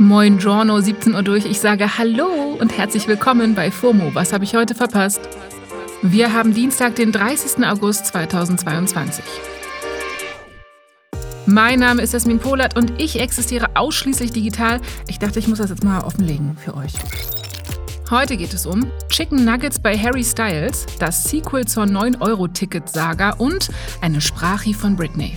Moin Giorno, 17 Uhr durch. Ich sage Hallo und herzlich willkommen bei FOMO. Was habe ich heute verpasst? Wir haben Dienstag, den 30. August 2022. Mein Name ist Jasmin Polat und ich existiere ausschließlich digital. Ich dachte, ich muss das jetzt mal offenlegen für euch. Heute geht es um Chicken Nuggets bei Harry Styles, das Sequel zur 9-Euro-Ticket-Saga und eine Sprache von Britney.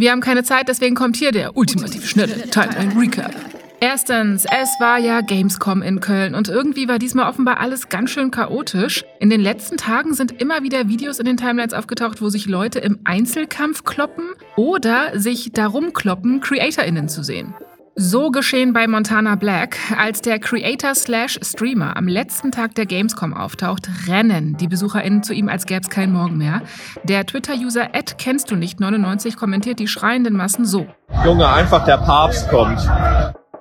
Wir haben keine Zeit, deswegen kommt hier der ultimativ schnelle Timeline Recap. Erstens, es war ja Gamescom in Köln und irgendwie war diesmal offenbar alles ganz schön chaotisch. In den letzten Tagen sind immer wieder Videos in den Timelines aufgetaucht, wo sich Leute im Einzelkampf kloppen oder sich darum kloppen, CreatorInnen zu sehen. So geschehen bei Montana Black. Als der Creator slash Streamer am letzten Tag der Gamescom auftaucht, rennen die BesucherInnen zu ihm, als gäbe es keinen Morgen mehr. Der Twitter-User kennst du nicht 99 kommentiert die schreienden Massen so. Junge, einfach der Papst kommt.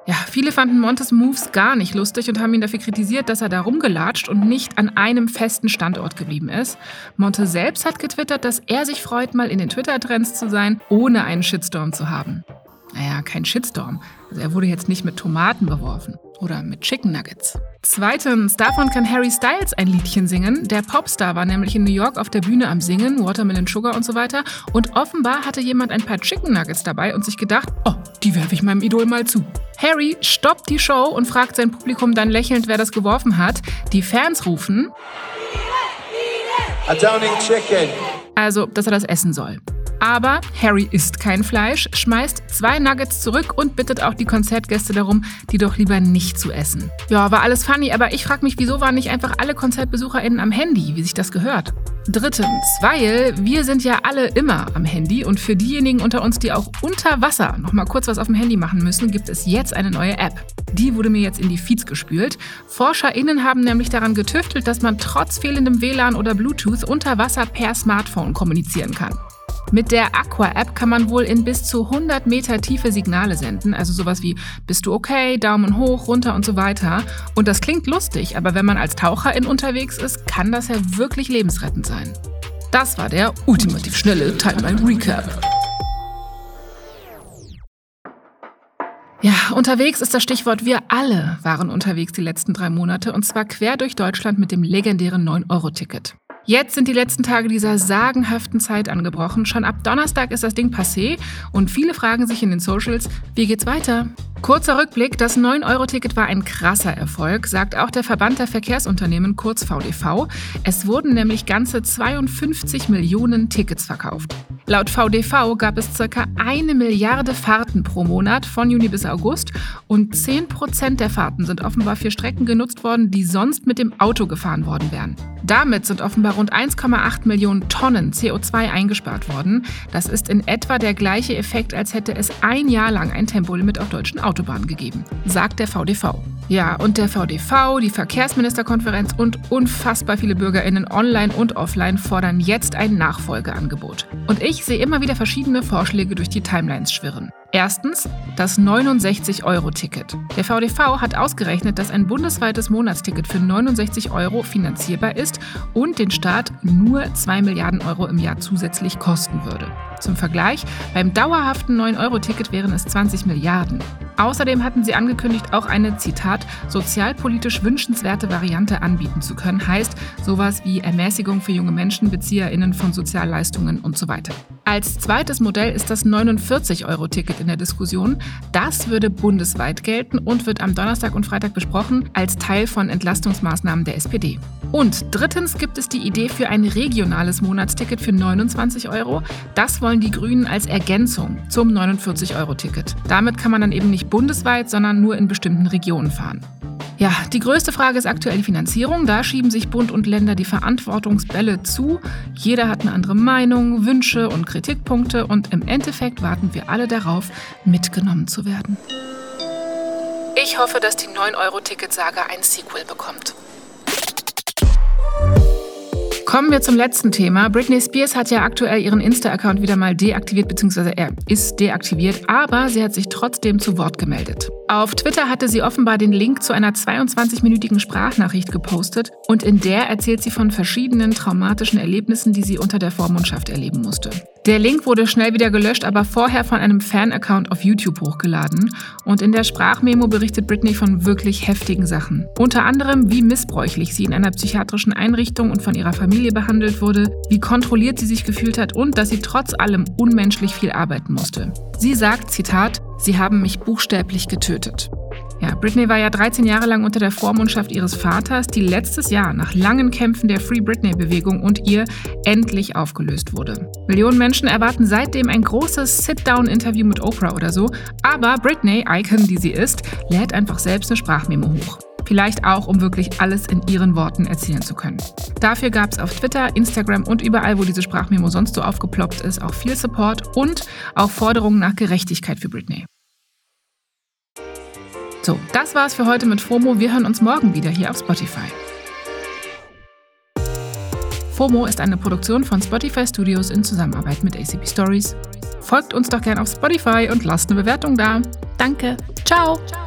Ja, viele fanden Montes Moves gar nicht lustig und haben ihn dafür kritisiert, dass er da rumgelatscht und nicht an einem festen Standort geblieben ist. Monte selbst hat getwittert, dass er sich freut, mal in den Twitter-Trends zu sein, ohne einen Shitstorm zu haben. Naja, kein Shitstorm. Also er wurde jetzt nicht mit Tomaten beworfen oder mit Chicken Nuggets. Zweitens, davon kann Harry Styles ein Liedchen singen. Der Popstar war nämlich in New York auf der Bühne am Singen, Watermelon Sugar und so weiter. Und offenbar hatte jemand ein paar Chicken Nuggets dabei und sich gedacht, oh, die werfe ich meinem Idol mal zu. Harry stoppt die Show und fragt sein Publikum dann lächelnd, wer das geworfen hat. Die Fans rufen, A downing chicken. also, dass er das essen soll. Aber Harry isst kein Fleisch, schmeißt zwei Nuggets zurück und bittet auch die Konzertgäste darum, die doch lieber nicht zu essen. Ja, war alles funny, aber ich frage mich, wieso waren nicht einfach alle KonzertbesucherInnen am Handy, wie sich das gehört? Drittens, weil wir sind ja alle immer am Handy und für diejenigen unter uns, die auch unter Wasser noch mal kurz was auf dem Handy machen müssen, gibt es jetzt eine neue App. Die wurde mir jetzt in die Feeds gespült. ForscherInnen haben nämlich daran getüftelt, dass man trotz fehlendem WLAN oder Bluetooth unter Wasser per Smartphone kommunizieren kann. Mit der Aqua-App kann man wohl in bis zu 100 Meter tiefe Signale senden, also sowas wie bist du okay, Daumen hoch, runter und so weiter. Und das klingt lustig, aber wenn man als Taucherin unterwegs ist, kann das ja wirklich lebensrettend sein. Das war der ultimativ schnelle Timeline Recap. Ja, unterwegs ist das Stichwort. Wir alle waren unterwegs die letzten drei Monate und zwar quer durch Deutschland mit dem legendären 9-Euro-Ticket. Jetzt sind die letzten Tage dieser sagenhaften Zeit angebrochen. Schon ab Donnerstag ist das Ding passé und viele fragen sich in den Socials, wie geht's weiter? Kurzer Rückblick, das 9-Euro-Ticket war ein krasser Erfolg, sagt auch der Verband der Verkehrsunternehmen kurz VDV. Es wurden nämlich ganze 52 Millionen Tickets verkauft. Laut VDV gab es circa eine Milliarde Fahrten pro Monat von Juni bis August und 10 Prozent der Fahrten sind offenbar für Strecken genutzt worden, die sonst mit dem Auto gefahren worden wären. Damit sind offenbar rund 1,8 Millionen Tonnen CO2 eingespart worden. Das ist in etwa der gleiche Effekt, als hätte es ein Jahr lang ein Tempolimit auf deutschen Autobahnen gegeben, sagt der VDV. Ja, und der VDV, die Verkehrsministerkonferenz und unfassbar viele BürgerInnen online und offline fordern jetzt ein Nachfolgeangebot. Und ich sehe immer wieder verschiedene Vorschläge durch die Timelines schwirren. Erstens das 69-Euro-Ticket. Der VDV hat ausgerechnet, dass ein bundesweites Monatsticket für 69 Euro finanzierbar ist und den Staat nur 2 Milliarden Euro im Jahr zusätzlich kosten würde. Zum Vergleich, beim dauerhaften 9-Euro-Ticket wären es 20 Milliarden. Außerdem hatten sie angekündigt, auch eine, Zitat, sozialpolitisch wünschenswerte Variante anbieten zu können. Heißt sowas wie Ermäßigung für junge Menschen, BezieherInnen von Sozialleistungen und so weiter. Als zweites Modell ist das 49-Euro-Ticket in der Diskussion. Das würde bundesweit gelten und wird am Donnerstag und Freitag besprochen als Teil von Entlastungsmaßnahmen der SPD. Und drittens gibt es die Idee für ein regionales Monatsticket für 29 Euro. Das wollen die Grünen als Ergänzung zum 49-Euro-Ticket. Damit kann man dann eben nicht bundesweit, sondern nur in bestimmten Regionen fahren. Ja, die größte Frage ist aktuell die Finanzierung. Da schieben sich Bund und Länder die Verantwortungsbälle zu. Jeder hat eine andere Meinung, Wünsche und Kritikpunkte und im Endeffekt warten wir alle darauf, mitgenommen zu werden. Ich hoffe, dass die 9-Euro-Ticket-Saga ein Sequel bekommt. Kommen wir zum letzten Thema. Britney Spears hat ja aktuell ihren Insta-Account wieder mal deaktiviert, beziehungsweise er ist deaktiviert, aber sie hat sich trotzdem zu Wort gemeldet. Auf Twitter hatte sie offenbar den Link zu einer 22-minütigen Sprachnachricht gepostet und in der erzählt sie von verschiedenen traumatischen Erlebnissen, die sie unter der Vormundschaft erleben musste. Der Link wurde schnell wieder gelöscht, aber vorher von einem Fan-Account auf YouTube hochgeladen. Und in der Sprachmemo berichtet Britney von wirklich heftigen Sachen. Unter anderem, wie missbräuchlich sie in einer psychiatrischen Einrichtung und von ihrer Familie behandelt wurde, wie kontrolliert sie sich gefühlt hat und dass sie trotz allem unmenschlich viel arbeiten musste. Sie sagt, Zitat, Sie haben mich buchstäblich getötet. Ja, Britney war ja 13 Jahre lang unter der Vormundschaft ihres Vaters, die letztes Jahr nach langen Kämpfen der Free Britney-Bewegung und ihr endlich aufgelöst wurde. Millionen Menschen erwarten seitdem ein großes Sit-Down-Interview mit Oprah oder so, aber Britney, Icon, die sie ist, lädt einfach selbst eine Sprachmemo hoch. Vielleicht auch, um wirklich alles in ihren Worten erzählen zu können. Dafür gab es auf Twitter, Instagram und überall, wo diese Sprachmemo sonst so aufgeploppt ist, auch viel Support und auch Forderungen nach Gerechtigkeit für Britney. So, das war's für heute mit FOMO. Wir hören uns morgen wieder hier auf Spotify. FOMO ist eine Produktion von Spotify Studios in Zusammenarbeit mit ACP Stories. Folgt uns doch gerne auf Spotify und lasst eine Bewertung da. Danke. Ciao. Ciao.